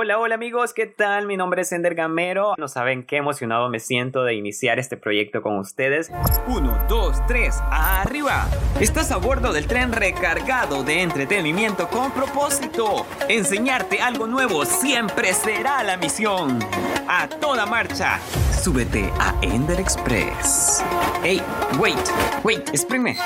Hola, hola amigos, ¿qué tal? Mi nombre es Ender Gamero. No saben qué emocionado me siento de iniciar este proyecto con ustedes. Uno, dos, tres, arriba. Estás a bordo del tren recargado de entretenimiento con propósito. Enseñarte algo nuevo siempre será la misión. A toda marcha, súbete a Ender Express. Hey, wait, wait, espérame.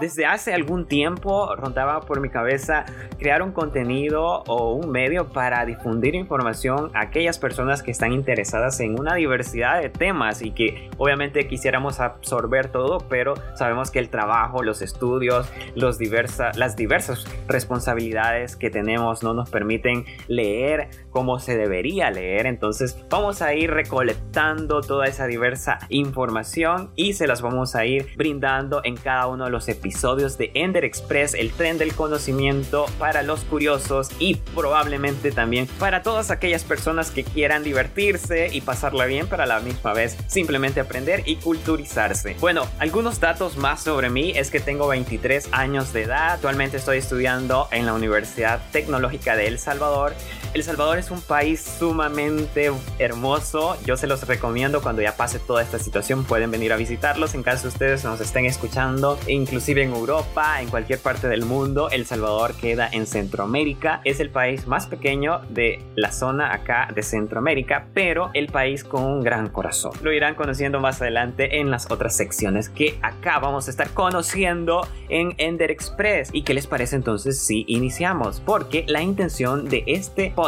Desde hace algún tiempo rondaba por mi cabeza crear un contenido o un medio para difundir información a aquellas personas que están interesadas en una diversidad de temas y que obviamente quisiéramos absorber todo, pero sabemos que el trabajo, los estudios, los diversa, las diversas responsabilidades que tenemos no nos permiten leer como se debería leer. Entonces vamos a ir recolectando toda esa diversa información y se las vamos a ir brindando en cada uno de los episodios de Ender Express, el tren del conocimiento para los curiosos y probablemente también para todas aquellas personas que quieran divertirse y pasarla bien para la misma vez simplemente aprender y culturizarse. Bueno, algunos datos más sobre mí es que tengo 23 años de edad, actualmente estoy estudiando en la Universidad Tecnológica de El Salvador. El Salvador es un país sumamente hermoso, yo se los recomiendo cuando ya pase toda esta situación pueden venir a visitarlos en caso ustedes nos estén escuchando, inclusive en Europa, en cualquier parte del mundo. El Salvador queda en Centroamérica. Es el país más pequeño de la zona acá de Centroamérica, pero el país con un gran corazón. Lo irán conociendo más adelante en las otras secciones que acá vamos a estar conociendo en Ender Express. ¿Y qué les parece entonces si iniciamos? Porque la intención de este podcast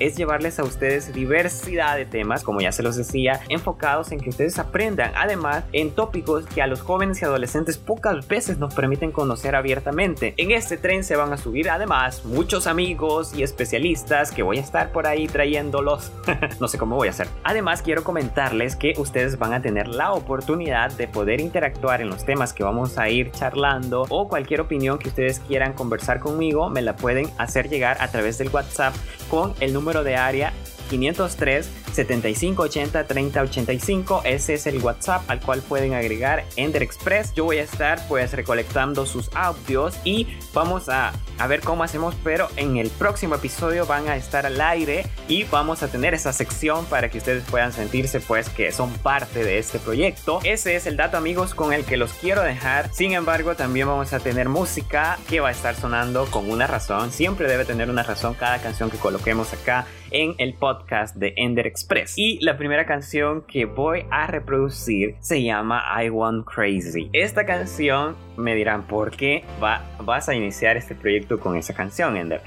es llevarles a ustedes diversidad de temas, como ya se los decía, enfocados en que ustedes aprendan, además en tópicos que a los jóvenes y adolescentes pocas veces nos permiten conocer abiertamente. En este tren se van a subir además muchos amigos y especialistas que voy a estar por ahí trayéndolos. no sé cómo voy a hacer. Además quiero comentarles que ustedes van a tener la oportunidad de poder interactuar en los temas que vamos a ir charlando o cualquier opinión que ustedes quieran conversar conmigo me la pueden hacer llegar a través del WhatsApp con el número de área 503 7580 3085. Ese es el WhatsApp al cual pueden agregar Ender Express. Yo voy a estar pues recolectando sus audios y vamos a, a ver cómo hacemos, pero en el próximo episodio van a estar al aire y vamos a tener esa sección para que ustedes puedan sentirse pues que son parte de este proyecto. Ese es el dato amigos con el que los quiero dejar. Sin embargo, también vamos a tener música que va a estar sonando con una razón. Siempre debe tener una razón cada canción que coloquemos acá en el podcast de Ender Express. Y la primera canción que voy a reproducir se llama I Want Crazy. Esta canción me dirán por qué va, vas a iniciar este proyecto con esa canción, Ender.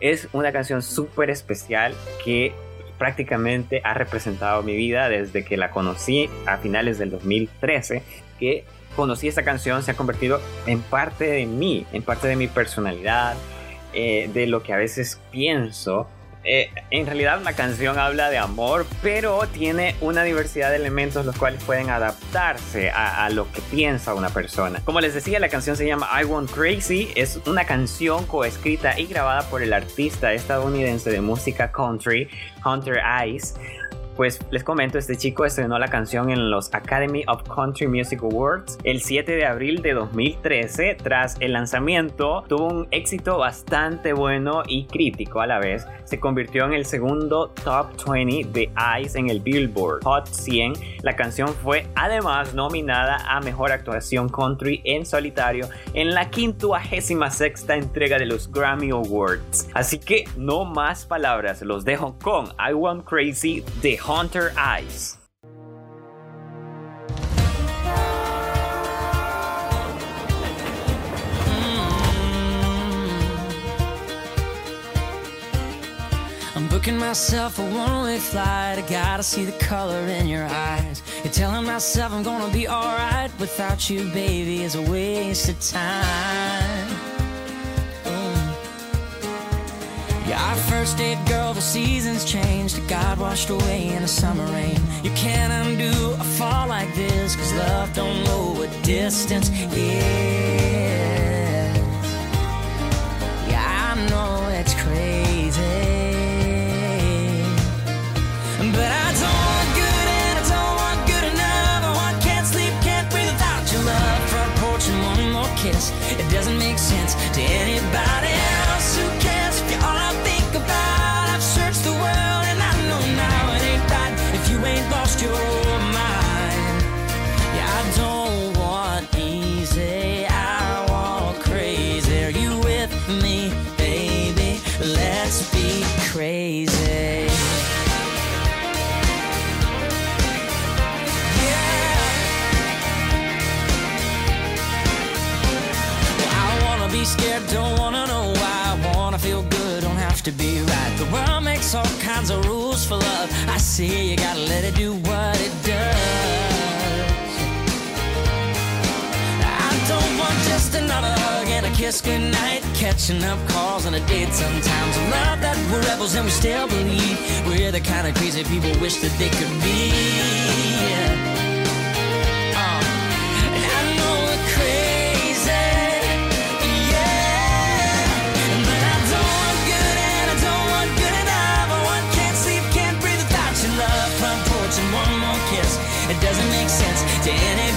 Es una canción súper especial que prácticamente ha representado mi vida desde que la conocí a finales del 2013, que conocí esta canción se ha convertido en parte de mí, en parte de mi personalidad, eh, de lo que a veces pienso eh, en realidad la canción habla de amor, pero tiene una diversidad de elementos los cuales pueden adaptarse a, a, lo que piensa una persona. Como les decía, la canción se llama I Want Crazy, es una canción coescrita y grabada por el artista estadounidense de música country Hunter Ice pues les comento, este chico estrenó la canción en los Academy of Country Music Awards el 7 de abril de 2013. Tras el lanzamiento, tuvo un éxito bastante bueno y crítico a la vez. Se convirtió en el segundo top 20 de ICE en el Billboard Hot 100. La canción fue además nominada a Mejor Actuación Country en Solitario en la 56 entrega de los Grammy Awards. Así que no más palabras, los dejo con I Want Crazy de Hunter Eyes. Hmm. I'm booking myself a one-way flight. I gotta see the color in your eyes. You're telling myself I'm gonna be alright without you, baby, It's a waste of time. Yeah, our first date, girl, the seasons changed. It got washed away in the summer rain. You can't undo a fall like this, cause love don't know what distance is. Yeah, I know it's crazy. But I don't want good and I don't want good enough. I want can't sleep, can't breathe without your love. Front porch and one more kiss. It doesn't make sense to anybody say you gotta let it do what it does. I don't want just another hug and a kiss goodnight. Catching up calls on a date sometimes. I love that we're rebels and we still believe we're the kind of crazy people wish that they could be. Danny.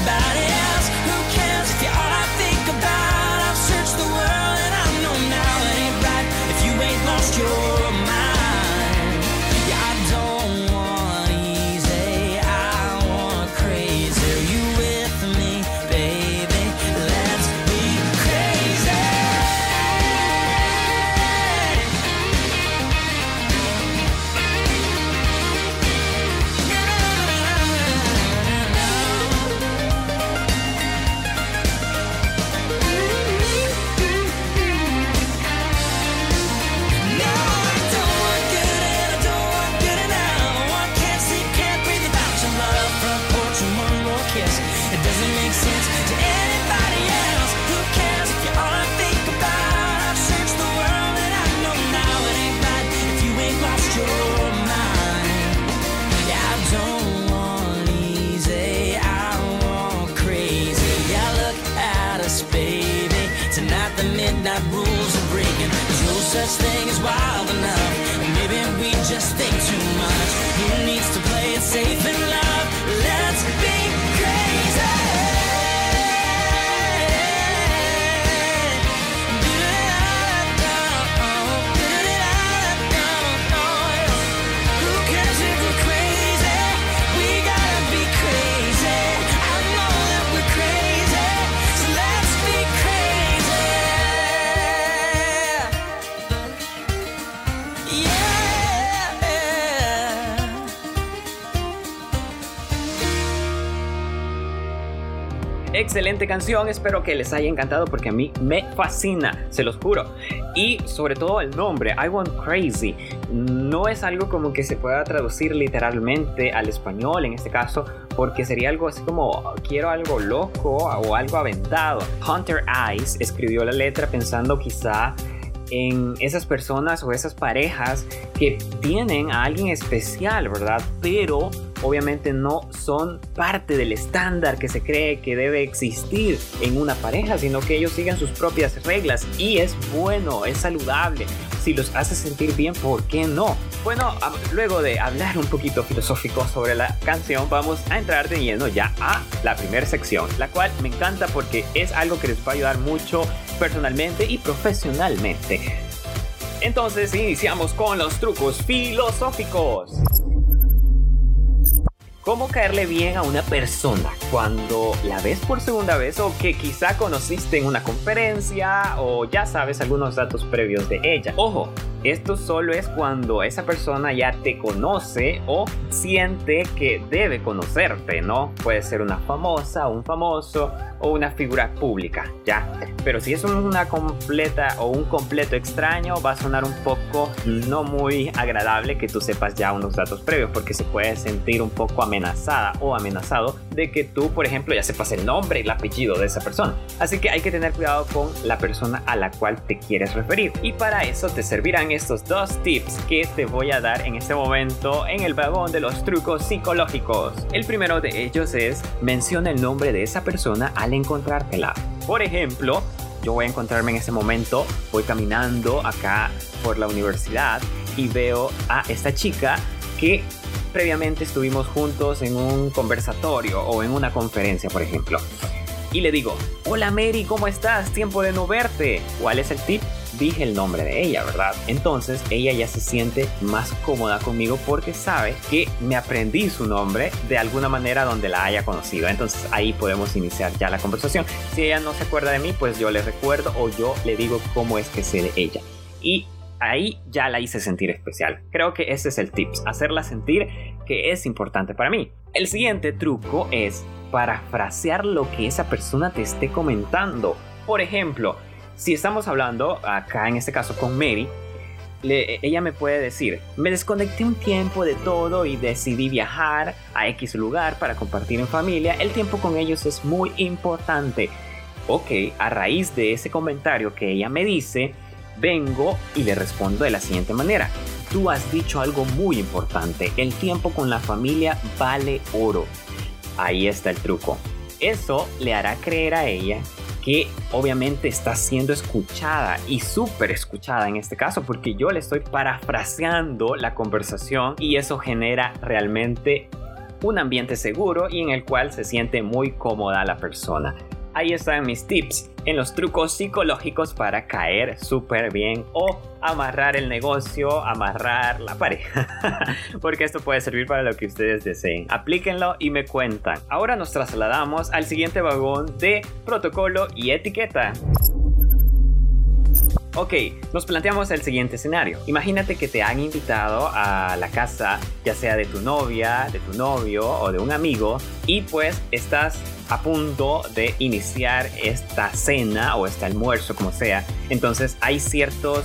Excelente canción, espero que les haya encantado porque a mí me fascina, se los juro. Y sobre todo el nombre, I Want Crazy, no es algo como que se pueda traducir literalmente al español en este caso, porque sería algo así como quiero algo loco o algo aventado. Hunter Eyes escribió la letra pensando quizá en esas personas o esas parejas que tienen a alguien especial, ¿verdad? Pero obviamente no son parte del estándar que se cree que debe existir en una pareja, sino que ellos siguen sus propias reglas y es bueno, es saludable. Si los hace sentir bien, ¿por qué no? Bueno, luego de hablar un poquito filosófico sobre la canción, vamos a entrar de lleno ya a la primera sección, la cual me encanta porque es algo que les va a ayudar mucho personalmente y profesionalmente. Entonces iniciamos con los trucos filosóficos. ¿Cómo caerle bien a una persona cuando la ves por segunda vez o que quizá conociste en una conferencia o ya sabes algunos datos previos de ella? Ojo, esto solo es cuando esa persona ya te conoce o siente que debe conocerte, ¿no? Puede ser una famosa, un famoso o una figura pública, ¿ya? Pero si es una completa o un completo extraño, va a sonar un poco no muy agradable que tú sepas ya unos datos previos, porque se puede sentir un poco amenazada o amenazado de que tú, por ejemplo, ya sepas el nombre y el apellido de esa persona. Así que hay que tener cuidado con la persona a la cual te quieres referir. Y para eso te servirán estos dos tips que te voy a dar en este momento en el vagón de los trucos psicológicos. El primero de ellos es menciona el nombre de esa persona al encontrártela. Por ejemplo, yo voy a encontrarme en este momento, voy caminando acá por la universidad y veo a esta chica que previamente estuvimos juntos en un conversatorio o en una conferencia, por ejemplo. Y le digo, hola Mary, ¿cómo estás? Tiempo de no verte. ¿Cuál es el tip? Dije el nombre de ella, ¿verdad? Entonces ella ya se siente más cómoda conmigo porque sabe que me aprendí su nombre de alguna manera donde la haya conocido. Entonces ahí podemos iniciar ya la conversación. Si ella no se acuerda de mí, pues yo le recuerdo o yo le digo cómo es que sé de ella. Y ahí ya la hice sentir especial. Creo que ese es el tip, hacerla sentir que es importante para mí. El siguiente truco es parafrasear lo que esa persona te esté comentando. Por ejemplo, si estamos hablando acá en este caso con Mary, ella me puede decir, me desconecté un tiempo de todo y decidí viajar a X lugar para compartir en familia. El tiempo con ellos es muy importante. Ok, a raíz de ese comentario que ella me dice, vengo y le respondo de la siguiente manera. Tú has dicho algo muy importante. El tiempo con la familia vale oro. Ahí está el truco. Eso le hará creer a ella que obviamente está siendo escuchada y súper escuchada en este caso porque yo le estoy parafraseando la conversación y eso genera realmente un ambiente seguro y en el cual se siente muy cómoda la persona. Ahí están mis tips en los trucos psicológicos para caer súper bien o amarrar el negocio, amarrar la pareja. Porque esto puede servir para lo que ustedes deseen. Aplíquenlo y me cuentan. Ahora nos trasladamos al siguiente vagón de protocolo y etiqueta. Ok, nos planteamos el siguiente escenario. Imagínate que te han invitado a la casa, ya sea de tu novia, de tu novio o de un amigo, y pues estás a punto de iniciar esta cena o este almuerzo, como sea. Entonces hay ciertos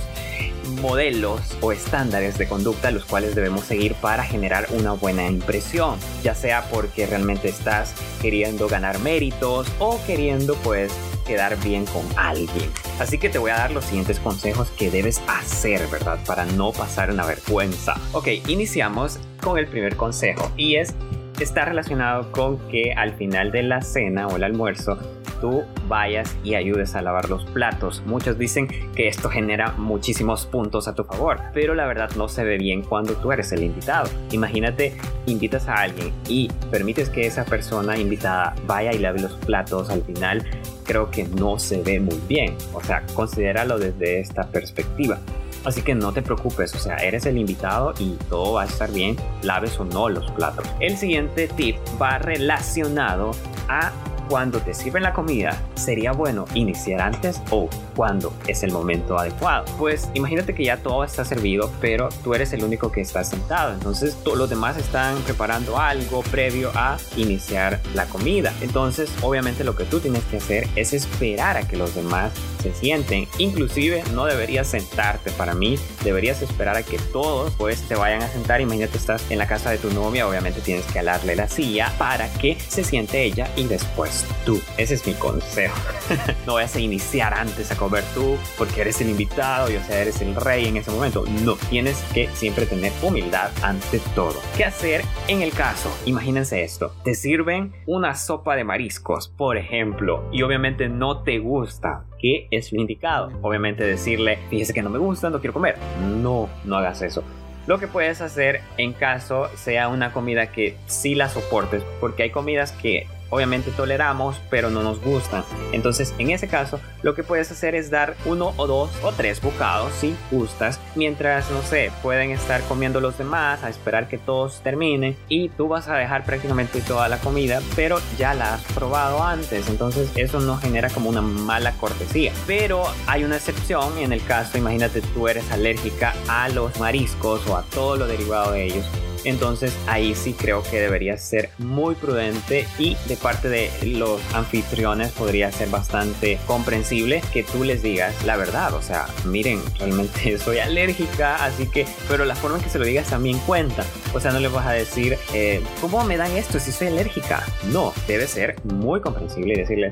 modelos o estándares de conducta los cuales debemos seguir para generar una buena impresión, ya sea porque realmente estás queriendo ganar méritos o queriendo pues quedar bien con alguien. Así que te voy a dar los siguientes consejos que debes hacer, ¿verdad? Para no pasar una vergüenza. Ok, iniciamos con el primer consejo y es está relacionado con que al final de la cena o el almuerzo tú vayas y ayudes a lavar los platos. Muchos dicen que esto genera muchísimos puntos a tu favor, pero la verdad no se ve bien cuando tú eres el invitado. Imagínate, invitas a alguien y permites que esa persona invitada vaya y lave los platos al final. Creo que no se ve muy bien. O sea, considéralo desde esta perspectiva. Así que no te preocupes, o sea, eres el invitado y todo va a estar bien, laves o no los platos. El siguiente tip va relacionado a cuando te sirven la comida, sería bueno iniciar antes o cuando es el momento adecuado. Pues imagínate que ya todo está servido, pero tú eres el único que está sentado. Entonces todos los demás están preparando algo previo a iniciar la comida. Entonces obviamente lo que tú tienes que hacer es esperar a que los demás se sienten. Inclusive no deberías sentarte para mí, deberías esperar a que todos pues te vayan a sentar. Imagínate estás en la casa de tu novia, obviamente tienes que alarle la silla para que se siente ella y después tú. Ese es mi consejo. no vayas a iniciar antes a comer tú porque eres el invitado y o sea, eres el rey en ese momento. No, tienes que siempre tener humildad ante todo. ¿Qué hacer en el caso? Imagínense esto. Te sirven una sopa de mariscos, por ejemplo, y obviamente no te gusta. ¿Qué es indicado? Obviamente decirle, fíjese que no me gusta, no quiero comer. No, no hagas eso lo que puedes hacer en caso sea una comida que sí la soportes, porque hay comidas que obviamente toleramos, pero no nos gustan. Entonces, en ese caso, lo que puedes hacer es dar uno o dos o tres bocados si gustas, mientras, no sé, pueden estar comiendo los demás, a esperar que todos terminen y tú vas a dejar prácticamente toda la comida, pero ya la has probado antes, entonces eso no genera como una mala cortesía. Pero hay una excepción en el caso, imagínate tú eres alérgica a los mariscos o a todo lo derivado de ellos entonces ahí sí creo que debería ser muy prudente y de parte de los anfitriones podría ser bastante comprensible que tú les digas la verdad. O sea, miren, realmente soy alérgica, así que, pero la forma en que se lo digas también cuenta. O sea, no le vas a decir, eh, ¿cómo me dan esto si soy alérgica? No, debe ser muy comprensible y decirle,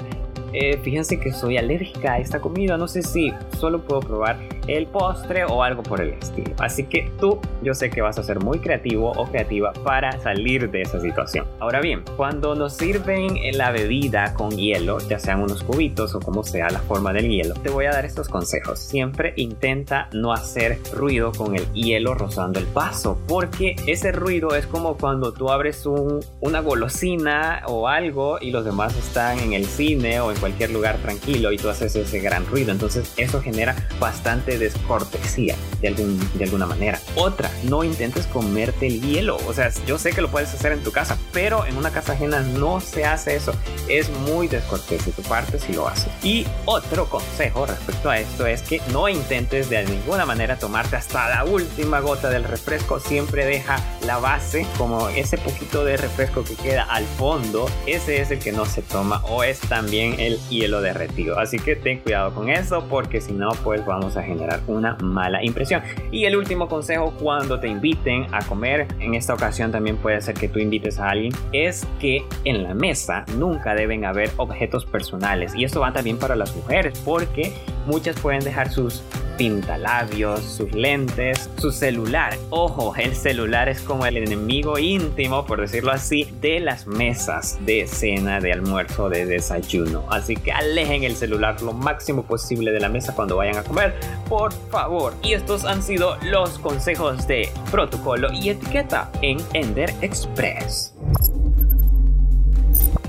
eh, fíjense que soy alérgica a esta comida, no sé si solo puedo probar el postre o algo por el estilo. Así que tú, yo sé que vas a ser muy creativo o creativa para salir de esa situación. Ahora bien, cuando nos sirven la bebida con hielo, ya sean unos cubitos o como sea la forma del hielo, te voy a dar estos consejos. Siempre intenta no hacer ruido con el hielo rozando el vaso, porque ese ruido es como cuando tú abres un, una golosina o algo y los demás están en el cine o en cualquier lugar tranquilo y tú haces ese gran ruido. Entonces eso genera bastante descortesía de, algún, de alguna manera. Otra, no intentes comerte el hielo. O sea, yo sé que lo puedes hacer en tu casa, pero en una casa ajena no se hace eso. Es muy descortés de tu parte si lo haces. Y otro consejo respecto a esto es que no intentes de ninguna manera tomarte hasta la última gota del refresco. Siempre deja la base como ese poquito de refresco que queda al fondo. Ese es el que no se toma o es también el hielo derretido. Así que ten cuidado con eso porque si no pues vamos a generar una mala impresión. Y el último consejo cuando te inviten a comer, en esta ocasión también puede ser que tú invites a alguien, es que en la mesa nunca deben haber objetos personales. Y esto va también para las mujeres porque muchas pueden dejar sus pintalabios, sus lentes, su celular. Ojo, el celular es como el enemigo íntimo, por decirlo así, de las mesas de cena, de almuerzo, de desayuno. Así que alejen el celular lo máximo posible de la mesa cuando vayan a comer, por favor. Y estos han sido los consejos de protocolo y etiqueta en Ender Express.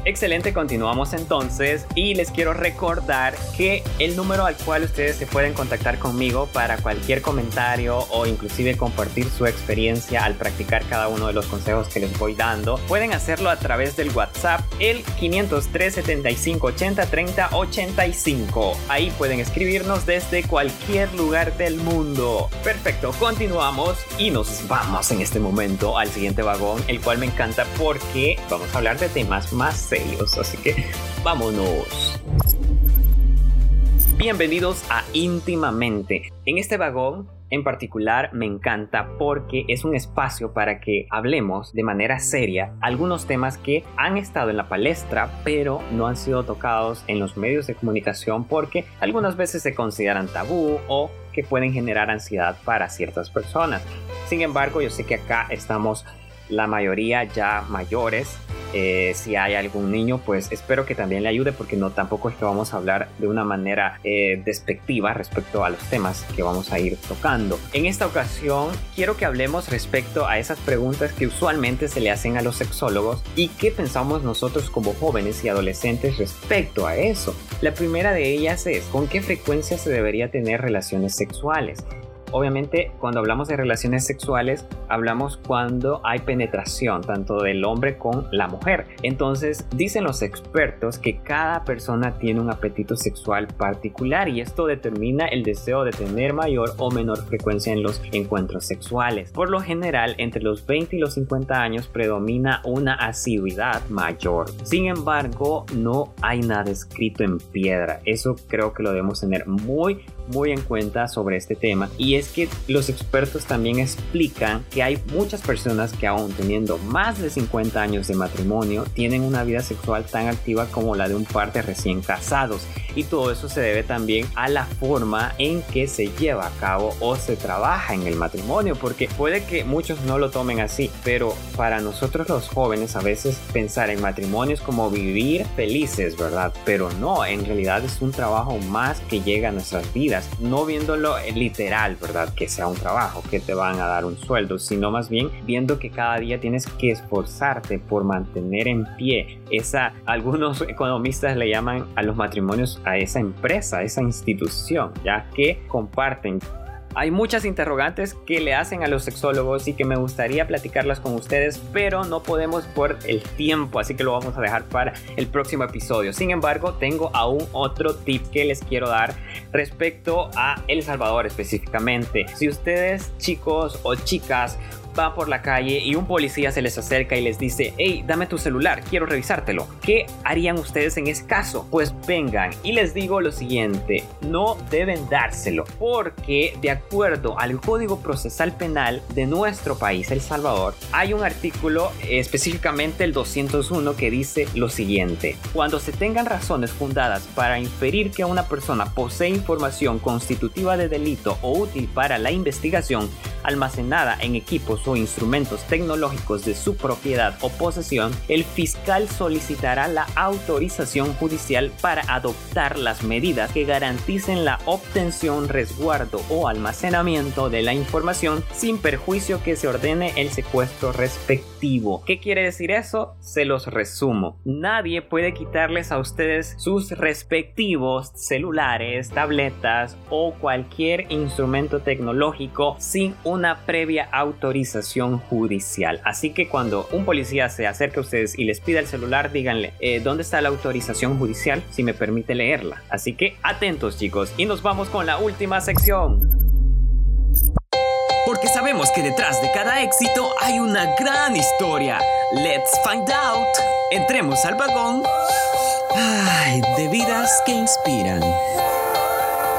Excelente, continuamos entonces y les quiero recordar que el número al cual ustedes se pueden contactar conmigo para cualquier comentario o inclusive compartir su experiencia al practicar cada uno de los consejos que les voy dando, pueden hacerlo a través del WhatsApp el 503 75 80 30 85. Ahí pueden escribirnos desde cualquier lugar del mundo. Perfecto, continuamos y nos vamos en este momento al siguiente vagón, el cual me encanta porque vamos a hablar de temas más serios Así que vámonos. Bienvenidos a Íntimamente. En este vagón en particular me encanta porque es un espacio para que hablemos de manera seria algunos temas que han estado en la palestra pero no han sido tocados en los medios de comunicación porque algunas veces se consideran tabú o que pueden generar ansiedad para ciertas personas. Sin embargo, yo sé que acá estamos la mayoría ya mayores. Eh, si hay algún niño, pues espero que también le ayude porque no tampoco es que vamos a hablar de una manera eh, despectiva respecto a los temas que vamos a ir tocando. En esta ocasión quiero que hablemos respecto a esas preguntas que usualmente se le hacen a los sexólogos y qué pensamos nosotros como jóvenes y adolescentes respecto a eso. La primera de ellas es ¿con qué frecuencia se debería tener relaciones sexuales? Obviamente, cuando hablamos de relaciones sexuales, hablamos cuando hay penetración, tanto del hombre con la mujer. Entonces, dicen los expertos que cada persona tiene un apetito sexual particular y esto determina el deseo de tener mayor o menor frecuencia en los encuentros sexuales. Por lo general, entre los 20 y los 50 años predomina una asiduidad mayor. Sin embargo, no hay nada escrito en piedra. Eso creo que lo debemos tener muy muy en cuenta sobre este tema y es que los expertos también explican que hay muchas personas que aún teniendo más de 50 años de matrimonio tienen una vida sexual tan activa como la de un par de recién casados y todo eso se debe también a la forma en que se lleva a cabo o se trabaja en el matrimonio porque puede que muchos no lo tomen así pero para nosotros los jóvenes a veces pensar en matrimonio es como vivir felices verdad pero no en realidad es un trabajo más que llega a nuestras vidas no viéndolo literal, ¿verdad? Que sea un trabajo, que te van a dar un sueldo, sino más bien viendo que cada día tienes que esforzarte por mantener en pie esa, algunos economistas le llaman a los matrimonios a esa empresa, a esa institución, ya que comparten hay muchas interrogantes que le hacen a los sexólogos y que me gustaría platicarlas con ustedes, pero no podemos por el tiempo, así que lo vamos a dejar para el próximo episodio. Sin embargo, tengo aún otro tip que les quiero dar respecto a El Salvador específicamente. Si ustedes, chicos o chicas, van por la calle y un policía se les acerca y les dice, hey, dame tu celular, quiero revisártelo. ¿Qué harían ustedes en ese caso? Pues vengan y les digo lo siguiente, no deben dárselo porque de acuerdo al Código Procesal Penal de nuestro país, El Salvador, hay un artículo específicamente el 201 que dice lo siguiente, cuando se tengan razones fundadas para inferir que una persona posee información constitutiva de delito o útil para la investigación almacenada en equipos o instrumentos tecnológicos de su propiedad o posesión, el fiscal solicitará la autorización judicial para adoptar las medidas que garanticen la obtención, resguardo o almacenamiento de la información sin perjuicio que se ordene el secuestro respectivo. ¿Qué quiere decir eso? Se los resumo. Nadie puede quitarles a ustedes sus respectivos celulares, tabletas o cualquier instrumento tecnológico sin una previa autorización judicial. Así que cuando un policía se acerque a ustedes y les pida el celular, díganle, eh, ¿dónde está la autorización judicial? Si me permite leerla. Así que atentos chicos y nos vamos con la última sección. Porque sabemos que detrás de cada éxito hay una gran historia. Let's find out. Entremos al vagón. De vidas que inspiran.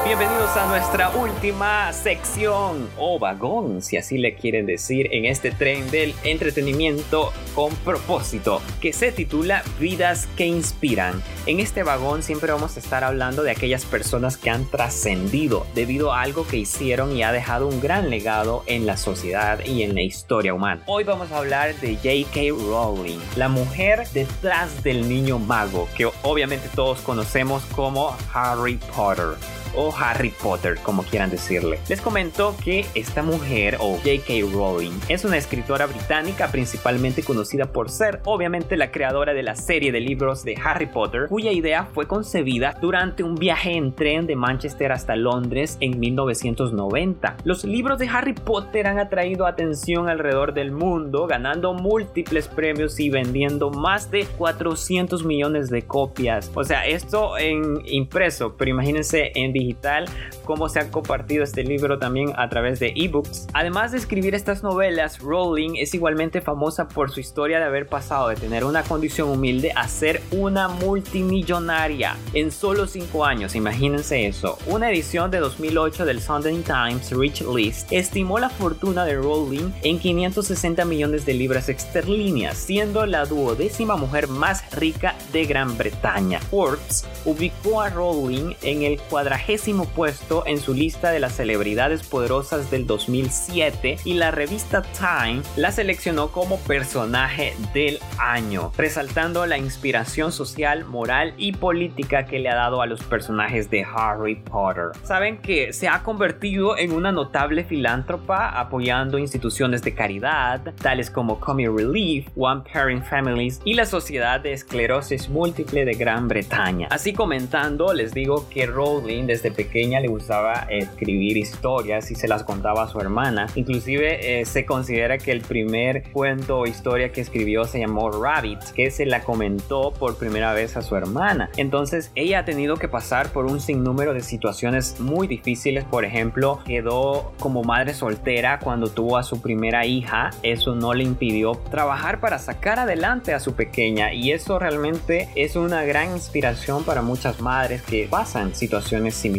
Bienvenidos a nuestra última sección o vagón, si así le quieren decir, en este tren del entretenimiento con propósito, que se titula Vidas que Inspiran. En este vagón siempre vamos a estar hablando de aquellas personas que han trascendido debido a algo que hicieron y ha dejado un gran legado en la sociedad y en la historia humana. Hoy vamos a hablar de J.K. Rowling, la mujer detrás del niño mago, que obviamente todos conocemos como Harry Potter o Harry Potter, como quieran decirle. Les comento que esta mujer, o J.K. Rowling, es una escritora británica principalmente conocida por ser, obviamente, la creadora de la serie de libros de Harry Potter, cuya idea fue concebida durante un viaje en tren de Manchester hasta Londres en 1990. Los libros de Harry Potter han atraído atención alrededor del mundo, ganando múltiples premios y vendiendo más de 400 millones de copias. O sea, esto en impreso, pero imagínense en digital, cómo se ha compartido este libro también a través de ebooks. Además de escribir estas novelas, Rowling es igualmente famosa por su historia de haber pasado de tener una condición humilde a ser una multimillonaria en solo 5 años, imagínense eso. Una edición de 2008 del Sunday Times Rich List estimó la fortuna de Rowling en 560 millones de libras esterlinas, siendo la duodécima mujer más rica de Gran Bretaña. Forbes ubicó a Rowling en el cuadragésimo puesto en su lista de las celebridades poderosas del 2007 y la revista Time la seleccionó como personaje del año, resaltando la inspiración social, moral y política que le ha dado a los personajes de Harry Potter. Saben que se ha convertido en una notable filántropa apoyando instituciones de caridad, tales como Comic Relief, One Parent Families y la Sociedad de Esclerosis Múltiple de Gran Bretaña. Así comentando, les digo que Rowling desde pequeña le gustaba escribir historias y se las contaba a su hermana. Inclusive eh, se considera que el primer cuento o historia que escribió se llamó Rabbit, que se la comentó por primera vez a su hermana. Entonces ella ha tenido que pasar por un sinnúmero de situaciones muy difíciles. Por ejemplo, quedó como madre soltera cuando tuvo a su primera hija. Eso no le impidió trabajar para sacar adelante a su pequeña y eso realmente es una gran inspiración para muchas madres que pasan situaciones similares.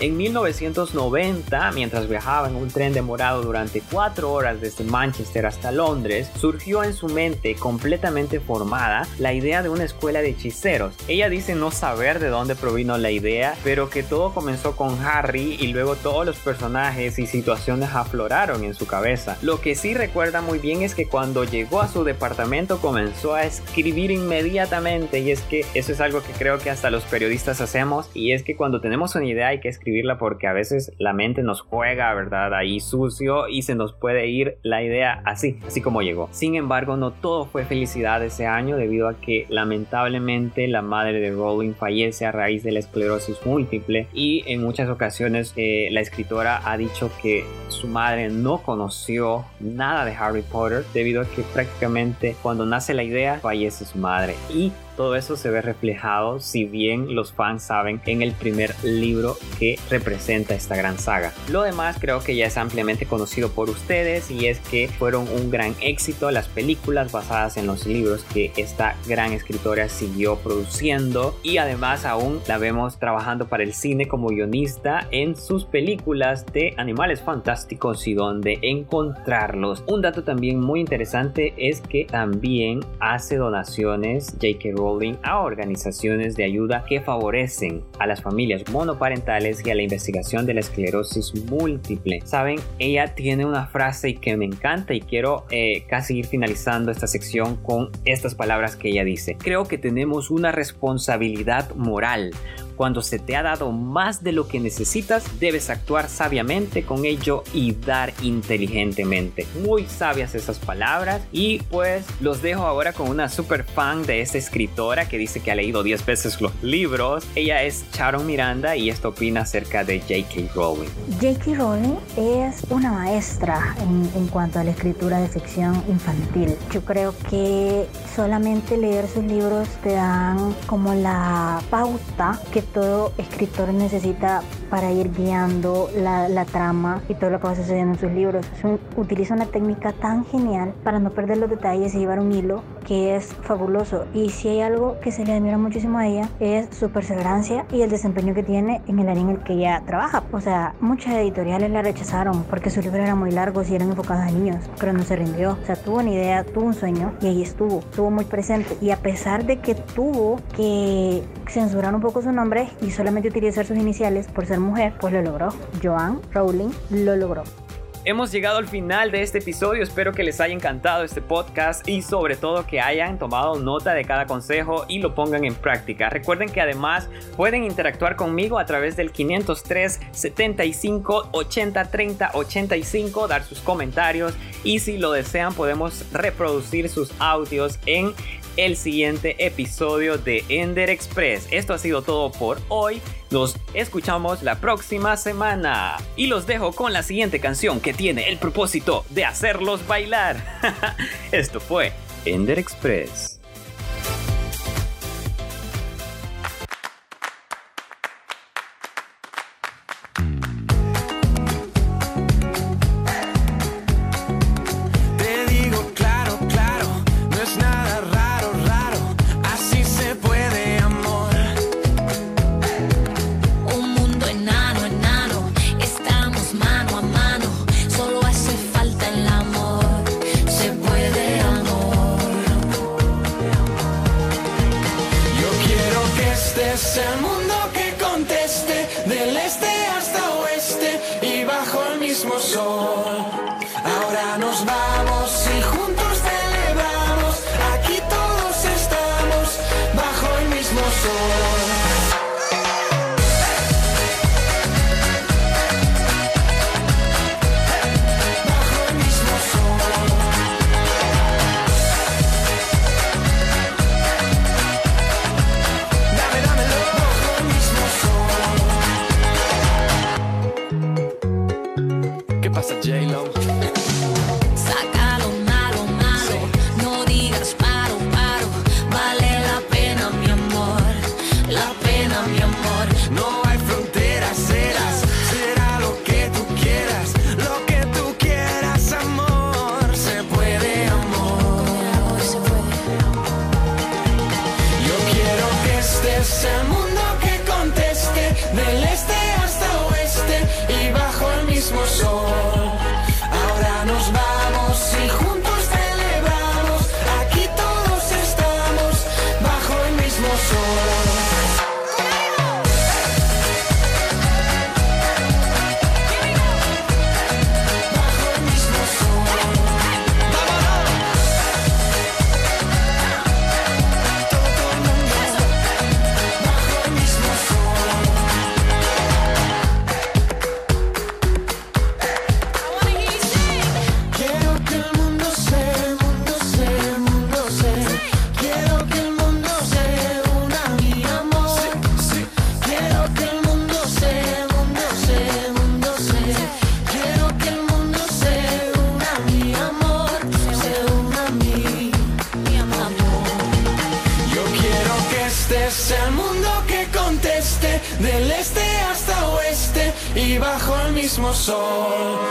En 1990, mientras viajaba en un tren demorado durante cuatro horas desde Manchester hasta Londres, surgió en su mente completamente formada la idea de una escuela de hechiceros. Ella dice no saber de dónde provino la idea, pero que todo comenzó con Harry y luego todos los personajes y situaciones afloraron en su cabeza. Lo que sí recuerda muy bien es que cuando llegó a su departamento comenzó a escribir inmediatamente y es que eso es algo que creo que hasta los periodistas hacemos y es que cuando tenemos una idea hay que escribirla porque a veces la mente nos juega, ¿verdad? Ahí sucio y se nos puede ir la idea así, así como llegó. Sin embargo, no todo fue felicidad ese año debido a que lamentablemente la madre de Rowling fallece a raíz de la esclerosis múltiple y en muchas ocasiones eh, la escritora ha dicho que su madre no conoció nada de Harry Potter debido a que prácticamente cuando nace la idea fallece su madre y todo eso se ve reflejado, si bien los fans saben, en el primer libro que representa esta gran saga. Lo demás creo que ya es ampliamente conocido por ustedes y es que fueron un gran éxito las películas basadas en los libros que esta gran escritora siguió produciendo y además aún la vemos trabajando para el cine como guionista en sus películas de animales fantásticos y donde encontrarlos. Un dato también muy interesante es que también hace donaciones J.K. A organizaciones de ayuda que favorecen a las familias monoparentales y a la investigación de la esclerosis múltiple. Saben, ella tiene una frase que me encanta y quiero eh, casi ir finalizando esta sección con estas palabras que ella dice. Creo que tenemos una responsabilidad moral cuando se te ha dado más de lo que necesitas, debes actuar sabiamente con ello y dar inteligentemente. Muy sabias esas palabras y pues los dejo ahora con una super fan de esta escritora que dice que ha leído 10 veces los libros. Ella es Sharon Miranda y esto opina acerca de J.K. Rowling. J.K. Rowling es una maestra en, en cuanto a la escritura de ficción infantil. Yo creo que solamente leer sus libros te dan como la pauta que todo escritor necesita para ir guiando la, la trama y todo lo que va sucediendo en sus libros. utiliza una técnica tan genial para no perder los detalles y llevar un hilo que es fabuloso. Y si hay algo que se le admira muchísimo a ella es su perseverancia y el desempeño que tiene en el área en el que ella trabaja. O sea, muchas editoriales la rechazaron porque sus libros eran muy largos y eran enfocados a niños, pero no se rindió. O sea, tuvo una idea, tuvo un sueño y ahí estuvo, estuvo muy presente. Y a pesar de que tuvo que censurar un poco su nombre y solamente utilizar sus iniciales por ser mujer, pues lo logró. Joan Rowling lo logró. Hemos llegado al final de este episodio, espero que les haya encantado este podcast y sobre todo que hayan tomado nota de cada consejo y lo pongan en práctica. Recuerden que además pueden interactuar conmigo a través del 503 75 80 30 85, dar sus comentarios y si lo desean podemos reproducir sus audios en el siguiente episodio de Ender Express. Esto ha sido todo por hoy. Nos escuchamos la próxima semana. Y los dejo con la siguiente canción que tiene el propósito de hacerlos bailar. Esto fue Ender Express. Y soul.